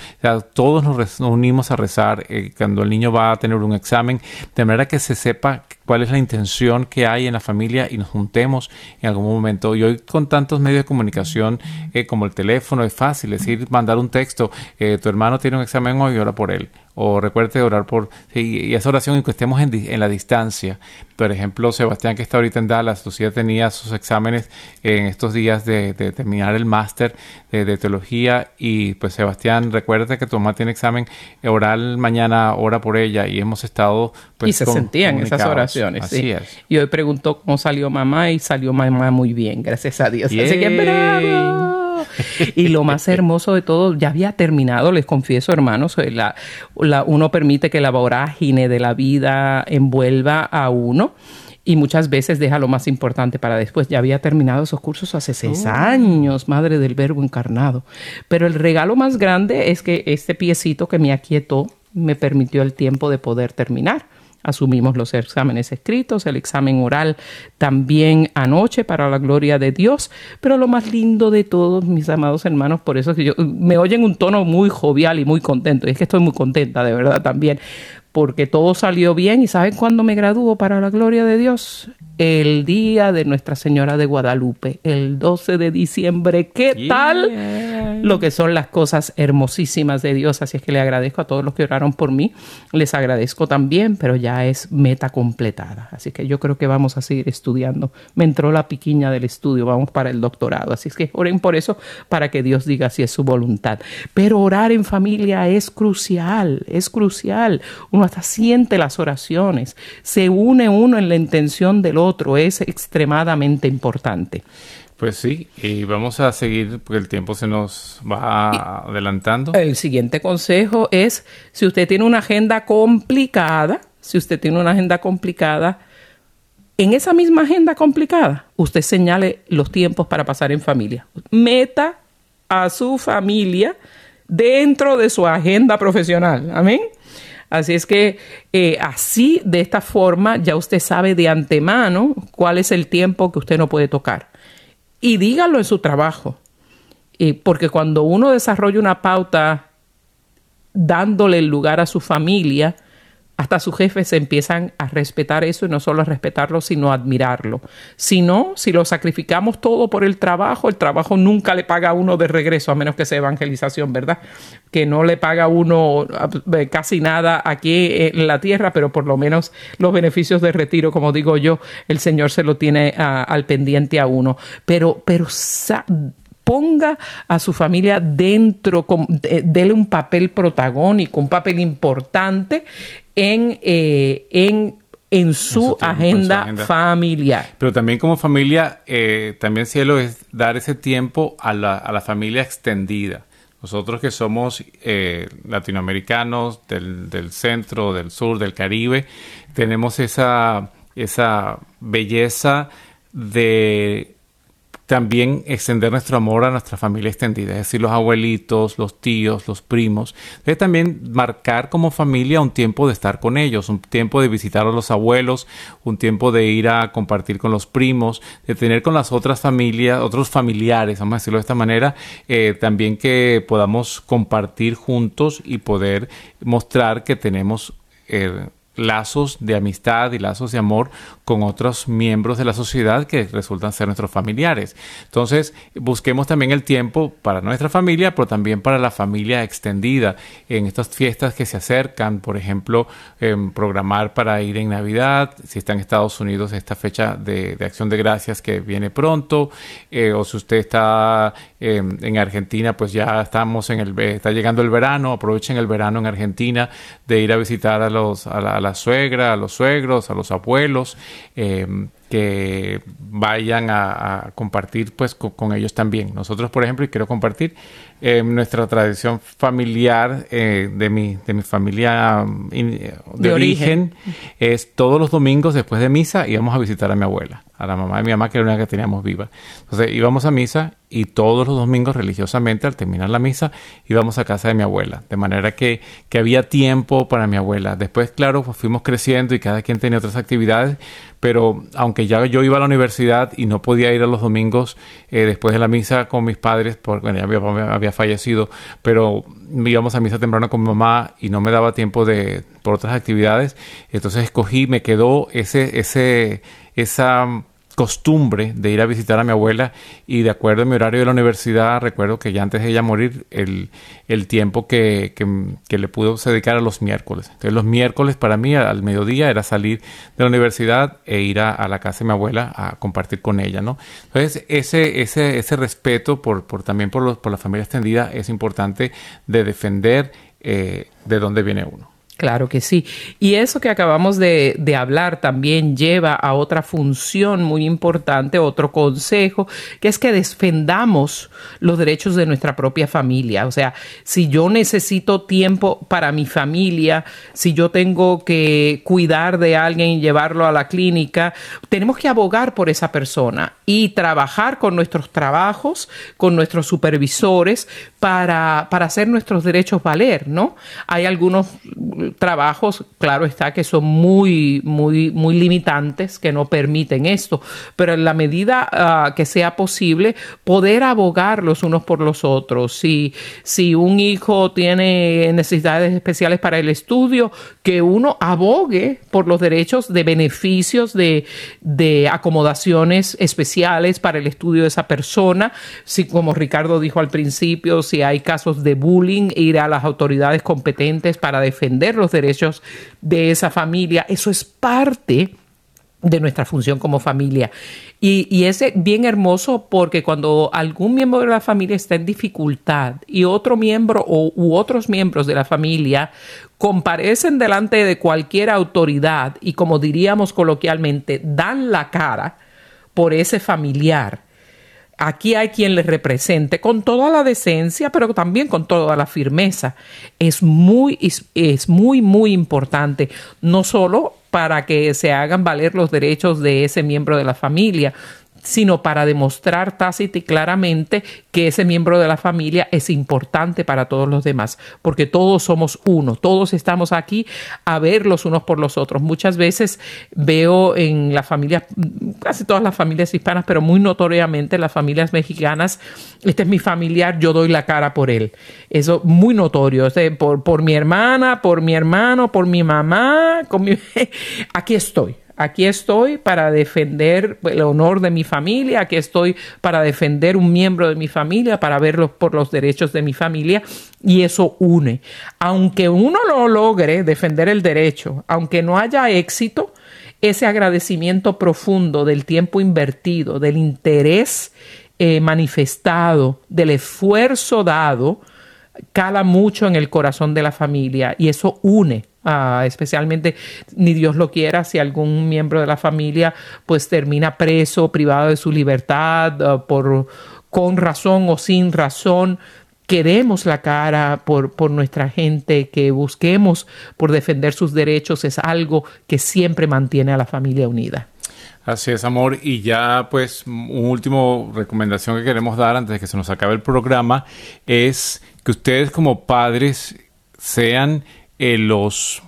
todos nos unimos a rezar eh, cuando el niño va a tener un examen, de manera que se sepa cuál es la intención que hay en la familia y nos juntemos en algún momento. Y hoy con tantos medios de comunicación como el teléfono es fácil, decir, mandar un texto, tu hermano tiene un examen hoy, ora por él o recuerde orar por y esa oración en que estemos en, la distancia. Por ejemplo Sebastián que está ahorita en Dallas Lucía tenía sus exámenes en estos días de, terminar el máster de, teología y pues Sebastián recuerde que tu mamá tiene examen oral mañana ora por ella y hemos estado pues, y se sentían esas oraciones así es. Y hoy preguntó cómo salió mamá y salió mamá muy bien gracias a Dios. Así que bravo y lo más hermoso de todo, ya había terminado, les confieso, hermanos, eh, la, uno permite que la vorágine de la vida envuelva a uno y muchas veces deja lo más importante para después. Ya había terminado esos cursos hace seis oh. años, madre del verbo encarnado. Pero el regalo más grande es que este piecito que me aquietó me permitió el tiempo de poder terminar. Asumimos los exámenes escritos, el examen oral también anoche para la gloria de Dios, pero lo más lindo de todos, mis amados hermanos, por eso es que yo, me oyen un tono muy jovial y muy contento, y es que estoy muy contenta de verdad también, porque todo salió bien y ¿saben cuándo me graduó para la gloria de Dios? El día de Nuestra Señora de Guadalupe, el 12 de diciembre. ¿Qué tal? Lo que son las cosas hermosísimas de Dios. Así es que le agradezco a todos los que oraron por mí. Les agradezco también, pero ya es meta completada. Así que yo creo que vamos a seguir estudiando. Me entró la piquiña del estudio, vamos para el doctorado. Así es que oren por eso, para que Dios diga si es su voluntad. Pero orar en familia es crucial, es crucial hasta siente las oraciones, se une uno en la intención del otro, es extremadamente importante. Pues sí, y vamos a seguir porque el tiempo se nos va adelantando. El siguiente consejo es, si usted tiene una agenda complicada, si usted tiene una agenda complicada, en esa misma agenda complicada, usted señale los tiempos para pasar en familia. Meta a su familia dentro de su agenda profesional. Amén. Así es que eh, así, de esta forma, ya usted sabe de antemano cuál es el tiempo que usted no puede tocar. Y dígalo en su trabajo. porque cuando uno desarrolla una pauta dándole el lugar a su familia, hasta sus jefes empiezan a respetar eso y no solo a respetarlo, sino a admirarlo. Si no, si lo sacrificamos todo por el trabajo, el trabajo nunca le paga a uno de regreso, a menos que sea evangelización, ¿verdad? Que no le paga a uno eh, casi nada aquí en la tierra, pero por lo menos los beneficios de retiro, como digo yo, el Señor se lo tiene al pendiente a uno. Pero, pero ponga a su familia dentro, dele un papel protagónico, un papel importante en, eh, en en su, agenda, familiar. Pero también como familia, eh, también cielo es dar ese tiempo a la, a la familia extendida. Nosotros que somos eh, latinoamericanos del, del, centro, del sur, del Caribe, tenemos esa, esa belleza de también extender nuestro amor a nuestra familia extendida, es decir, los abuelitos, los tíos, los primos. Debe también marcar como familia un tiempo de estar con ellos, un tiempo de visitar a los abuelos, un tiempo de ir a compartir con los primos, de tener con las otras familias, otros familiares, vamos a decirlo de esta manera, eh, también que podamos compartir juntos y poder mostrar que tenemos... Eh, lazos de amistad y lazos de amor con otros miembros de la sociedad que resultan ser nuestros familiares. Entonces, busquemos también el tiempo para nuestra familia, pero también para la familia extendida. En estas fiestas que se acercan, por ejemplo, programar para ir en Navidad, si está en Estados Unidos, esta fecha de, acción de gracias que viene pronto, eh, o si usted está em, en Argentina, pues ya estamos en el, está llegando el verano, aprovechen el verano en Argentina de ir a visitar a los, la suegra, a los suegros, a los abuelos. Eh, que vayan a, compartir pues con, ellos también. Nosotros, por ejemplo, y quiero compartir eh, nuestra tradición familiar eh, de, mi, de mi familia mm, de, origen, es todos los domingos después de misa íbamos a visitar a mi abuela, a la mamá de mi mamá que era una que teníamos viva. Entonces íbamos a misa y todos los domingos religiosamente al terminar la misa íbamos a casa de mi abuela, de manera que, que había tiempo para mi abuela. Después, claro, pues fuimos creciendo y cada quien tenía otras actividades, pero aunque ya yo iba a la universidad y no podía ir a los domingos eh, después de la misa con mis padres, porque ya mi papá había fallecido, pero íbamos a misa temprano con mi mamá y no me daba tiempo de por otras actividades, entonces escogí, me quedó ese, ese, esa costumbre de ir a visitar a mi abuela y de acuerdo a mi horario de la universidad, recuerdo que ya antes de ella morir, el, el tiempo que, que, le pudo dedicar a los miércoles. Entonces los miércoles para mí al mediodía era salir de la universidad e ir a, la casa de mi abuela a compartir con ella, ¿no? Entonces ese, ese, ese respeto por, por también por, los, por la familia extendida es importante de defender eh, de dónde viene uno. Claro que sí. Y eso que acabamos de, hablar también lleva a otra función muy importante, otro consejo, que es que defendamos los derechos de nuestra propia familia. O sea, si yo necesito tiempo para mi familia, si yo tengo que cuidar de alguien y llevarlo a la clínica, tenemos que abogar por esa persona y trabajar con nuestros trabajos, con nuestros supervisores, para, para hacer nuestros derechos valer, ¿no? Hay algunos trabajos, claro está, que son muy, muy, muy limitantes, que no permiten esto, pero en la medida ah, que sea posible, poder abogar los unos por los otros. Si, si un hijo tiene necesidades especiales para el estudio, que uno abogue por los derechos de beneficios, de, de acomodaciones especiales para el estudio de esa persona. Si, como Ricardo dijo al principio, si hay casos de bullying, ir a las autoridades competentes para defender los derechos de esa familia. Eso es parte de nuestra función como familia. Y, es bien hermoso porque cuando algún miembro de la familia está en dificultad y otro miembro o, u otros miembros de la familia comparecen delante de cualquier autoridad y como diríamos coloquialmente, dan la cara por ese familiar, Aquí hay quien les represente con toda la decencia, pero también con toda la firmeza. Es muy, es, muy, muy importante, no solo para que se hagan valer los derechos de ese miembro de la familia, sino para demostrar tácita y claramente que ese miembro de la familia es importante para todos los demás, porque todos somos uno, todos estamos aquí a ver los unos por los otros. Muchas veces veo en las familias, casi todas las familias hispanas, pero muy notoriamente las familias mexicanas, este es mi familiar, yo doy la cara por él. Eso muy notorio, por, por mi hermana, por mi hermano, por mi mamá, con mi... [laughs] aquí estoy Aquí estoy para defender el honor de mi familia, aquí estoy para defender un miembro de mi familia, para verlos por los derechos de mi familia y eso une. Aunque uno lo logre defender el derecho, aunque no haya éxito, ese agradecimiento profundo del tiempo invertido, del interés eh, manifestado, del esfuerzo dado, cala mucho en el corazón de la familia y eso une Especialmente ni Dios lo quiera si algún miembro de la familia pues termina preso, privado de su libertad ah, por con razón o sin razón. Queremos la cara por, por nuestra gente, que busquemos por defender sus derechos, es algo que siempre mantiene a la familia unida. Así es, amor. Y ya, pues, una última recomendación que queremos dar antes de que se nos acabe el programa es que ustedes como padres sean eh, los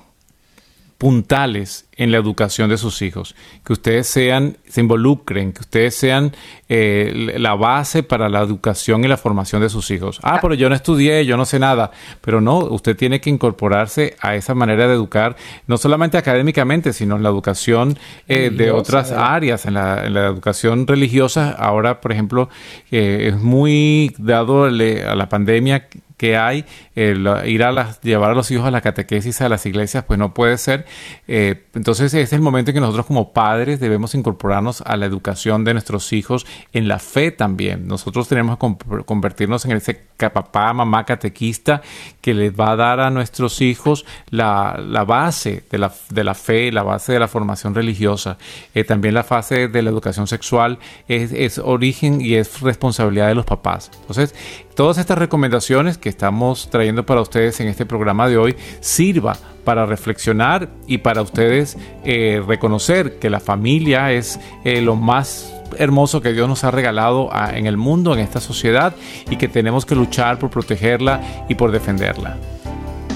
puntales en la educación de sus hijos, que ustedes sean, se involucren, que ustedes sean eh, la base para la educación y la formación de sus hijos. Ah, pero yo no estudié, yo no sé nada, pero no, usted tiene que incorporarse a esa manera de educar, no solamente académicamente, sino en la educación eh, de otras áreas, en la, educación religiosa. Ahora, por ejemplo, eh, es muy dado a la pandemia que hay, ir a llevar a los hijos a la catequesis a las iglesias, pues no puede ser. Eh, entonces ese es el momento en que nosotros como padres debemos incorporarnos a la educación de nuestros hijos en la fe también. Nosotros tenemos que convertirnos en ese papá, mamá catequista que les va a dar a nuestros hijos la, base de la, de la, fe, la base de la formación religiosa. Eh, también la fase de la educación sexual es, es origen y es responsabilidad de los papás. Entonces, todas estas recomendaciones que estamos trayendo para ustedes en este programa de hoy sirva para reflexionar y para ustedes eh, reconocer que la familia es eh, lo más hermoso que Dios nos ha regalado en el mundo, en esta sociedad, y que tenemos que luchar por protegerla y por defenderla.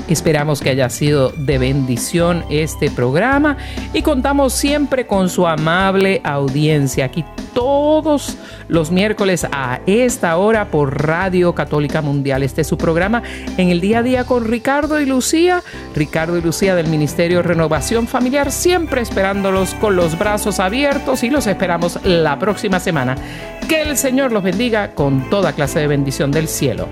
Esperamos que haya sido de bendición este programa y contamos siempre con su amable audiencia aquí todos los miércoles a esta hora por Radio Católica Mundial. Este es su programa en el día a día con Ricardo y Lucía. Ricardo y Lucía del Ministerio Renovación Familiar, siempre esperándolos con los brazos abiertos y los esperamos la próxima semana. Que el Señor los bendiga con toda clase de bendición del cielo.